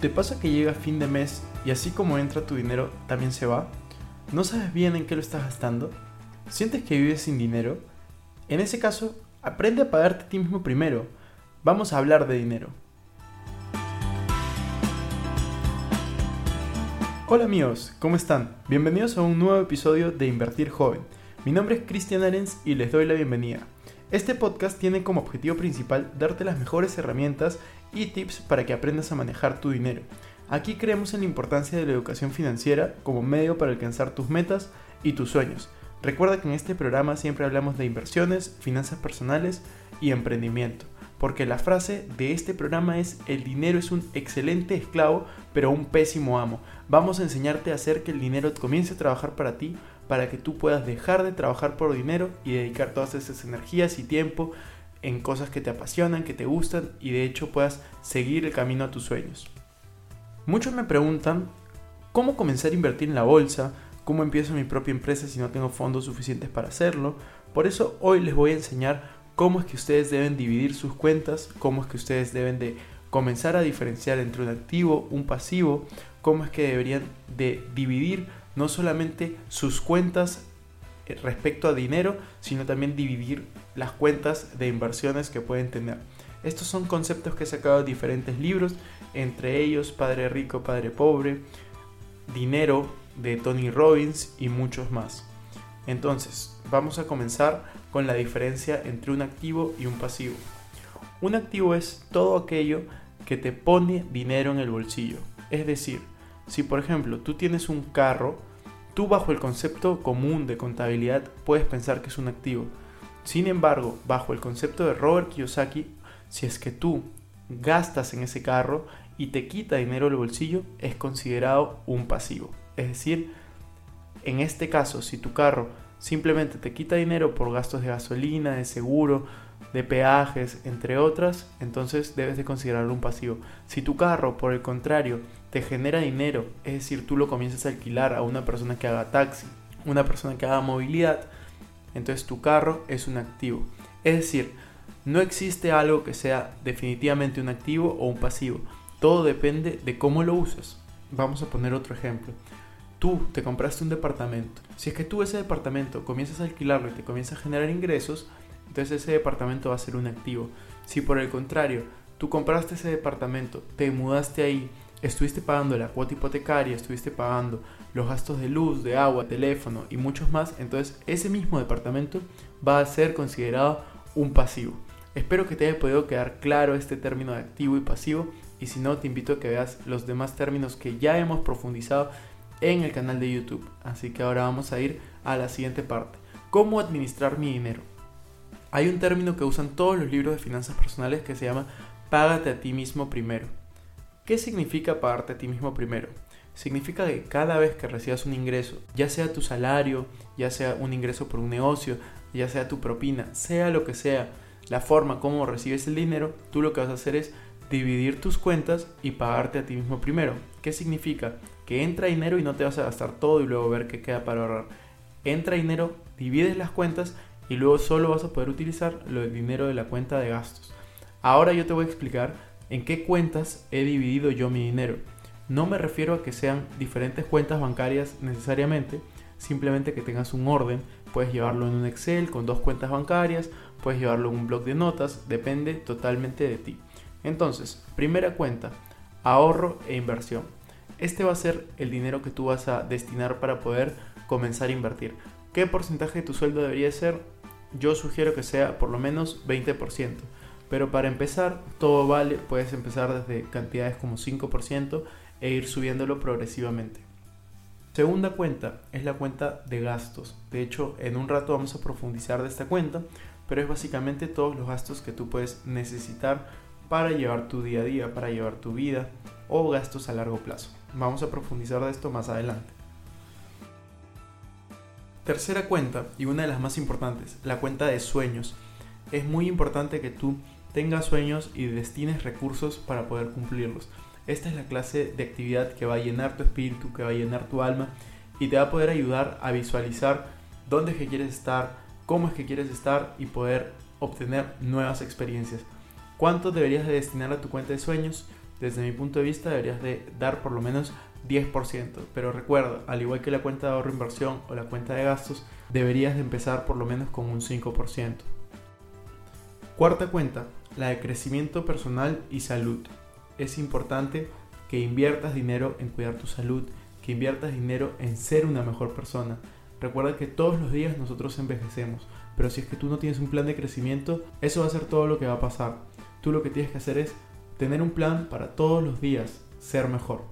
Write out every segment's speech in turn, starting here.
¿Te pasa que llega fin de mes y así como entra tu dinero también se va? ¿No sabes bien en qué lo estás gastando? ¿Sientes que vives sin dinero? En ese caso, aprende a pagarte a ti mismo primero. Vamos a hablar de dinero. Hola amigos, ¿cómo están? Bienvenidos a un nuevo episodio de Invertir Joven. Mi nombre es Cristian Arens y les doy la bienvenida. Este podcast tiene como objetivo principal darte las mejores herramientas y tips para que aprendas a manejar tu dinero. Aquí creemos en la importancia de la educación financiera como medio para alcanzar tus metas y tus sueños. Recuerda que en este programa siempre hablamos de inversiones, finanzas personales y emprendimiento, porque la frase de este programa es el dinero es un excelente esclavo pero un pésimo amo. Vamos a enseñarte a hacer que el dinero comience a trabajar para ti, para que tú puedas dejar de trabajar por dinero y dedicar todas esas energías y tiempo en cosas que te apasionan, que te gustan y de hecho puedas seguir el camino a tus sueños. Muchos me preguntan cómo comenzar a invertir en la bolsa, cómo empiezo mi propia empresa si no tengo fondos suficientes para hacerlo. Por eso hoy les voy a enseñar cómo es que ustedes deben dividir sus cuentas, cómo es que ustedes deben de comenzar a diferenciar entre un activo, un pasivo, cómo es que deberían de dividir no solamente sus cuentas eh, respecto a dinero, sino también dividir las cuentas de inversiones que pueden tener. Estos son conceptos que he sacado de diferentes libros, entre ellos Padre Rico, Padre Pobre, Dinero de Tony Robbins y muchos más. Entonces, vamos a comenzar con la diferencia entre un activo y un pasivo. Un activo es todo aquello que te pone dinero en el bolsillo. Es decir, si por ejemplo tú tienes un carro, Tú bajo el concepto común de contabilidad puedes pensar que es un activo. Sin embargo, bajo el concepto de Robert Kiyosaki, si es que tú gastas en ese carro y te quita dinero del bolsillo, es considerado un pasivo. Es decir, en este caso, si tu carro simplemente te quita dinero por gastos de gasolina, de seguro, de peajes, entre otras, entonces debes de considerarlo un pasivo. Si tu carro, por el contrario, te genera dinero, es decir, tú lo comienzas a alquilar a una persona que haga taxi, una persona que haga movilidad, entonces tu carro es un activo. Es decir, no existe algo que sea definitivamente un activo o un pasivo. Todo depende de cómo lo usas. Vamos a poner otro ejemplo. Tú te compraste un departamento. Si es que tú ese departamento comienzas a alquilarlo y te comienza a generar ingresos, entonces ese departamento va a ser un activo. Si por el contrario, tú compraste ese departamento, te mudaste ahí, estuviste pagando la cuota hipotecaria, estuviste pagando los gastos de luz, de agua, teléfono y muchos más, entonces ese mismo departamento va a ser considerado un pasivo. Espero que te haya podido quedar claro este término de activo y pasivo y si no te invito a que veas los demás términos que ya hemos profundizado en el canal de YouTube. Así que ahora vamos a ir a la siguiente parte. ¿Cómo administrar mi dinero? Hay un término que usan todos los libros de finanzas personales que se llama págate a ti mismo primero. ¿Qué significa pagarte a ti mismo primero? Significa que cada vez que recibas un ingreso, ya sea tu salario, ya sea un ingreso por un negocio, ya sea tu propina, sea lo que sea, la forma como recibes el dinero, tú lo que vas a hacer es dividir tus cuentas y pagarte a ti mismo primero. ¿Qué significa? Que entra dinero y no te vas a gastar todo y luego ver qué queda para ahorrar. Entra dinero, divides las cuentas y luego solo vas a poder utilizar lo del dinero de la cuenta de gastos. Ahora yo te voy a explicar en qué cuentas he dividido yo mi dinero. No me refiero a que sean diferentes cuentas bancarias necesariamente, simplemente que tengas un orden. Puedes llevarlo en un Excel con dos cuentas bancarias, puedes llevarlo en un blog de notas, depende totalmente de ti. Entonces, primera cuenta, ahorro e inversión. Este va a ser el dinero que tú vas a destinar para poder comenzar a invertir. ¿Qué porcentaje de tu sueldo debería ser? Yo sugiero que sea por lo menos 20%. Pero para empezar, todo vale, puedes empezar desde cantidades como 5% e ir subiéndolo progresivamente. Segunda cuenta es la cuenta de gastos. De hecho, en un rato vamos a profundizar de esta cuenta, pero es básicamente todos los gastos que tú puedes necesitar para llevar tu día a día, para llevar tu vida o gastos a largo plazo. Vamos a profundizar de esto más adelante. Tercera cuenta, y una de las más importantes, la cuenta de sueños. Es muy importante que tú tengas sueños y destines recursos para poder cumplirlos. Esta es la clase de actividad que va a llenar tu espíritu, que va a llenar tu alma y te va a poder ayudar a visualizar dónde es que quieres estar, cómo es que quieres estar y poder obtener nuevas experiencias. ¿Cuánto deberías de destinar a tu cuenta de sueños? desde mi punto de vista deberías de dar por lo menos 10%. Pero recuerda, al igual que la cuenta de ahorro inversión o la cuenta de gastos, deberías de empezar por lo menos con un 5%. Cuarta cuenta, la de crecimiento personal y salud. Es importante que inviertas dinero en cuidar tu salud, que inviertas dinero en ser una mejor persona. Recuerda que todos los días nosotros envejecemos, pero si es que tú no tienes un plan de crecimiento, eso va a ser todo lo que va a pasar. Tú lo que tienes que hacer es tener un plan para todos los días ser mejor.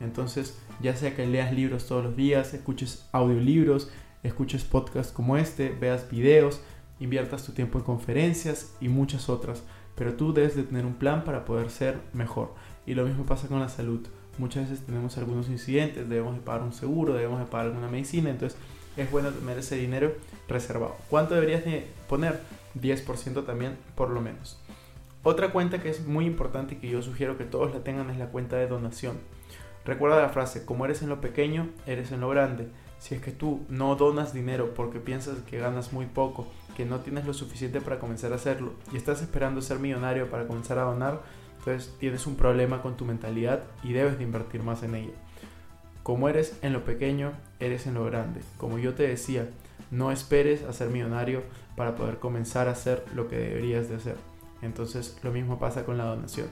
Entonces, ya sea que leas libros todos los días, escuches audiolibros, escuches podcasts como este, veas videos, inviertas tu tiempo en conferencias y muchas otras, pero tú debes de tener un plan para poder ser mejor. Y lo mismo pasa con la salud. Muchas veces tenemos algunos incidentes, debemos de pagar un seguro, debemos de pagar alguna medicina, entonces es bueno tener ese dinero reservado. ¿Cuánto deberías de poner? 10% también, por lo menos. Otra cuenta que es muy importante y que yo sugiero que todos la tengan es la cuenta de donación. Recuerda la frase, como eres en lo pequeño, eres en lo grande. Si es que tú no donas dinero porque piensas que ganas muy poco, que no tienes lo suficiente para comenzar a hacerlo y estás esperando ser millonario para comenzar a donar, entonces tienes un problema con tu mentalidad y debes de invertir más en ella. Como eres en lo pequeño, eres en lo grande. Como yo te decía, no esperes a ser millonario para poder comenzar a hacer lo que deberías de hacer. Entonces lo mismo pasa con la donación.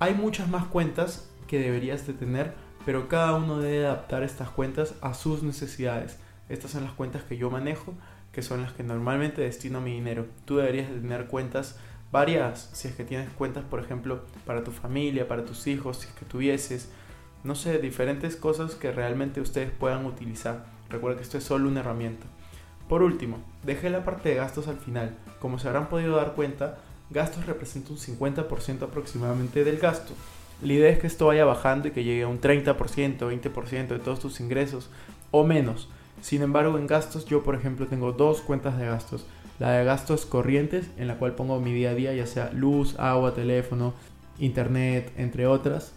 Hay muchas más cuentas que deberías de tener, pero cada uno debe adaptar estas cuentas a sus necesidades. Estas son las cuentas que yo manejo, que son las que normalmente destino mi dinero. Tú deberías de tener cuentas variadas, si es que tienes cuentas, por ejemplo, para tu familia, para tus hijos, si es que tuvieses, no sé, diferentes cosas que realmente ustedes puedan utilizar. Recuerda que esto es solo una herramienta. Por último, dejé la parte de gastos al final. Como se habrán podido dar cuenta, gastos representa un 50% aproximadamente del gasto. La idea es que esto vaya bajando y que llegue a un 30%, 20% de todos tus ingresos o menos. Sin embargo, en gastos yo, por ejemplo, tengo dos cuentas de gastos. La de gastos corrientes, en la cual pongo mi día a día, ya sea luz, agua, teléfono, internet, entre otras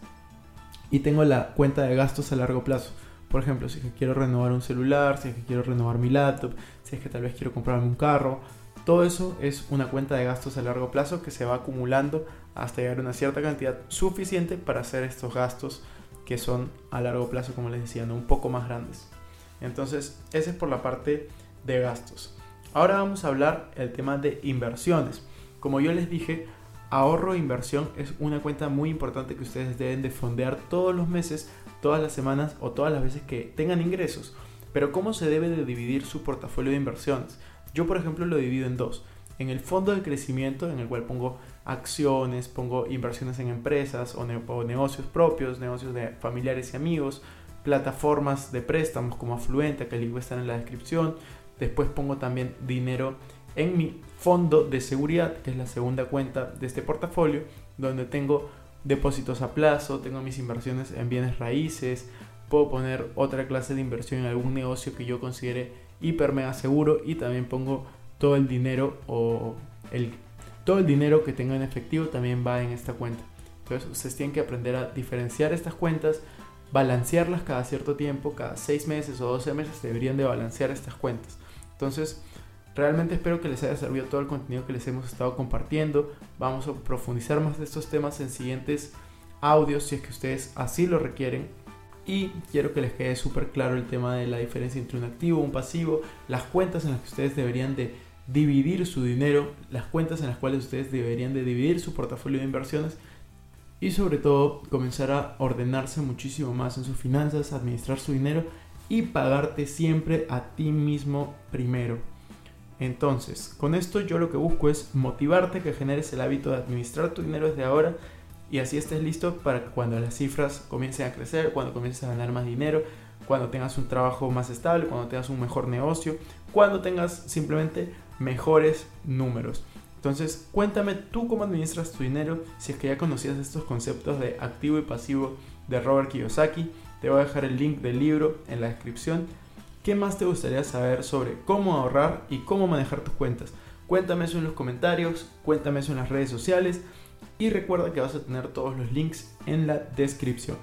y tengo la cuenta de gastos a largo plazo. Por ejemplo, si es que quiero renovar un celular, si es que quiero renovar mi laptop, si es que tal vez quiero comprarme un carro, todo eso es una cuenta de gastos a largo plazo que se va acumulando hasta llegar a una cierta cantidad suficiente para hacer estos gastos que son a largo plazo, como les decía, ¿no? un poco más grandes. Entonces, ese es por la parte de gastos. Ahora vamos a hablar el tema de inversiones. Como yo les dije, ahorro e inversión es una cuenta muy importante que ustedes deben de fondear todos los meses, todas las semanas o todas las veces que tengan ingresos. Pero ¿cómo se debe de dividir su portafolio de inversiones? Yo por ejemplo lo divido en dos. En el fondo de crecimiento, en el cual pongo acciones, pongo inversiones en empresas o, negocios propios, negocios de familiares y amigos, plataformas de préstamos como Afluente, que el link está en la descripción. Después pongo también dinero en mi fondo de seguridad, que es la segunda cuenta de este portafolio, donde tengo depósitos a plazo, tengo mis inversiones en bienes raíces, puedo poner otra clase de inversión en algún negocio que yo considere hiper mega seguro y también pongo todo el dinero o el todo el dinero que tenga en efectivo también va en esta cuenta. Entonces ustedes tienen que aprender a diferenciar estas cuentas, balancearlas cada cierto tiempo, cada 6 meses o 12 meses deberían de balancear estas cuentas. Entonces Realmente espero que les haya servido todo el contenido que les hemos estado compartiendo. Vamos a profundizar más de estos temas en siguientes audios si es que ustedes así lo requieren. Y quiero que les quede súper claro el tema de la diferencia entre un activo, un pasivo, las cuentas en las que ustedes deberían de dividir su dinero, las cuentas en las cuales ustedes deberían de dividir su portafolio de inversiones y sobre todo comenzar a ordenarse muchísimo más en sus finanzas, administrar su dinero y pagarte siempre a ti mismo primero. Entonces, con esto yo lo que busco es motivarte que generes el hábito de administrar tu dinero desde ahora y así estés listo para que cuando las cifras comiencen a crecer, cuando comiences a ganar más dinero, cuando tengas un trabajo más estable, cuando tengas un mejor negocio, cuando tengas simplemente mejores números. Entonces, cuéntame tú cómo administras tu dinero, si es que ya conocías estos conceptos de activo y pasivo de Robert Kiyosaki. Te voy a dejar el link del libro en la descripción ¿Qué más te gustaría saber sobre cómo ahorrar y cómo manejar tus cuentas? Cuéntame eso en los comentarios, cuéntame eso en las redes sociales y recuerda que vas a tener todos los links en la descripción.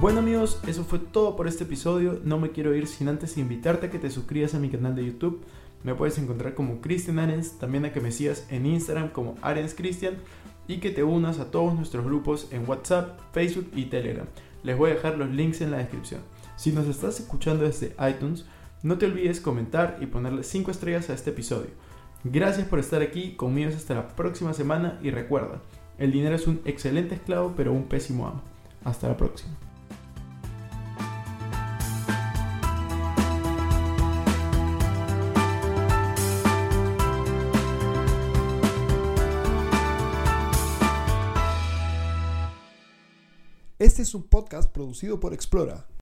Bueno amigos, eso fue todo por este episodio. No me quiero ir sin antes invitarte a que te suscribas a mi canal de YouTube. Me puedes encontrar como Christian Arens, también a que me sigas en Instagram como Arens Christian y que te unas a todos nuestros grupos en WhatsApp, Facebook y Telegram. Les voy a dejar los links en la descripción. Si nos estás escuchando desde iTunes, no te olvides comentar y ponerle 5 estrellas a este episodio. Gracias por estar aquí, conmigo hasta la próxima semana y recuerda, el dinero es un excelente esclavo pero un pésimo amo. Hasta la próxima. Es un podcast producido por Explora.